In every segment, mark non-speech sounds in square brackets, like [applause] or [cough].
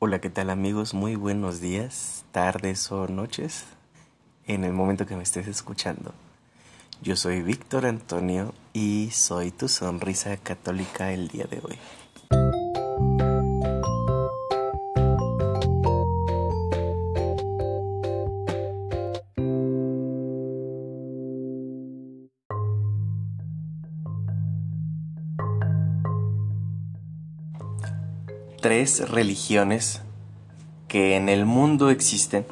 Hola, ¿qué tal amigos? Muy buenos días, tardes o noches, en el momento que me estés escuchando. Yo soy Víctor Antonio y soy tu sonrisa católica el día de hoy. Tres religiones que en el mundo existen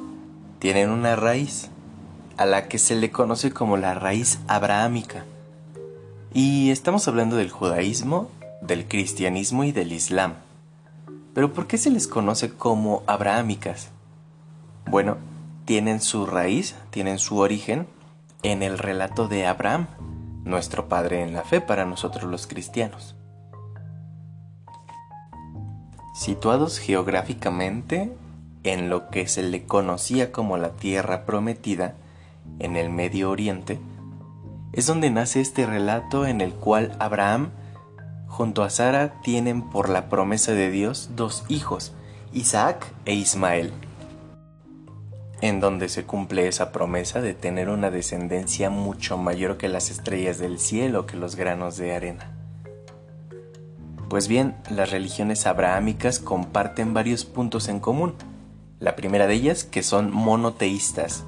tienen una raíz a la que se le conoce como la raíz abrahámica. Y estamos hablando del judaísmo, del cristianismo y del islam. Pero ¿por qué se les conoce como abrahámicas? Bueno, tienen su raíz, tienen su origen en el relato de Abraham, nuestro padre en la fe para nosotros los cristianos. Situados geográficamente en lo que se le conocía como la Tierra Prometida, en el Medio Oriente, es donde nace este relato en el cual Abraham junto a Sara tienen por la promesa de Dios dos hijos, Isaac e Ismael, en donde se cumple esa promesa de tener una descendencia mucho mayor que las estrellas del cielo, que los granos de arena. Pues bien, las religiones abrahámicas comparten varios puntos en común. La primera de ellas que son monoteístas.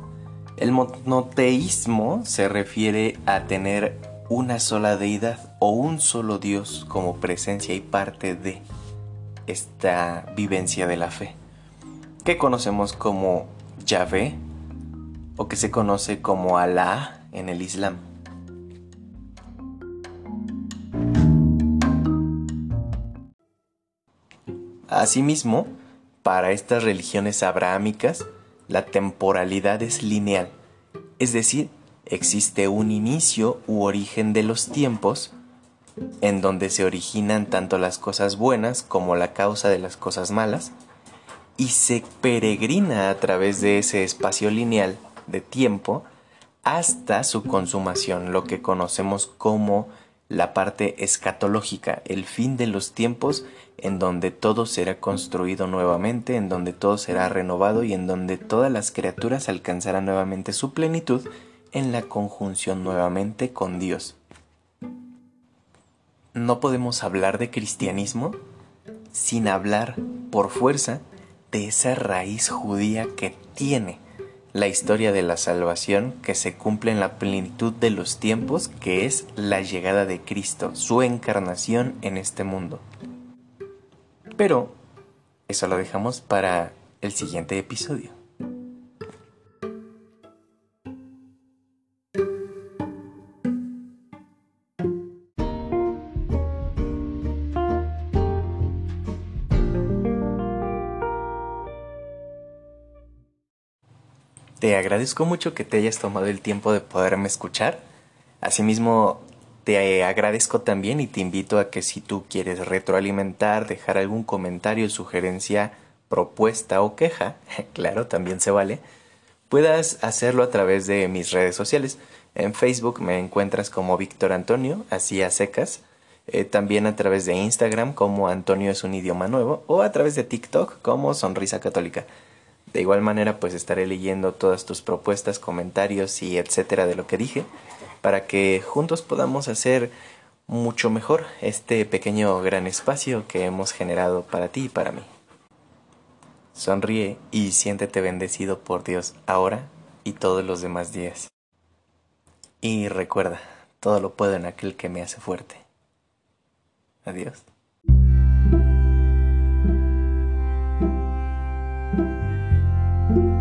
El monoteísmo se refiere a tener una sola deidad o un solo Dios como presencia y parte de esta vivencia de la fe, que conocemos como Yahvé o que se conoce como Alá en el Islam. Asimismo, para estas religiones abrahámicas, la temporalidad es lineal, es decir, existe un inicio u origen de los tiempos en donde se originan tanto las cosas buenas como la causa de las cosas malas, y se peregrina a través de ese espacio lineal de tiempo hasta su consumación, lo que conocemos como la parte escatológica, el fin de los tiempos en donde todo será construido nuevamente, en donde todo será renovado y en donde todas las criaturas alcanzarán nuevamente su plenitud en la conjunción nuevamente con Dios. No podemos hablar de cristianismo sin hablar por fuerza de esa raíz judía que tiene la historia de la salvación que se cumple en la plenitud de los tiempos, que es la llegada de Cristo, su encarnación en este mundo. Pero eso lo dejamos para el siguiente episodio. Te agradezco mucho que te hayas tomado el tiempo de poderme escuchar. Asimismo, te agradezco también y te invito a que si tú quieres retroalimentar, dejar algún comentario, sugerencia, propuesta o queja, [laughs] claro, también se vale, puedas hacerlo a través de mis redes sociales. En Facebook me encuentras como Víctor Antonio, así a secas. Eh, también a través de Instagram como Antonio es un idioma nuevo o a través de TikTok como Sonrisa Católica. De igual manera, pues estaré leyendo todas tus propuestas, comentarios y etcétera de lo que dije, para que juntos podamos hacer mucho mejor este pequeño gran espacio que hemos generado para ti y para mí. Sonríe y siéntete bendecido por Dios ahora y todos los demás días. Y recuerda, todo lo puedo en aquel que me hace fuerte. Adiós. Música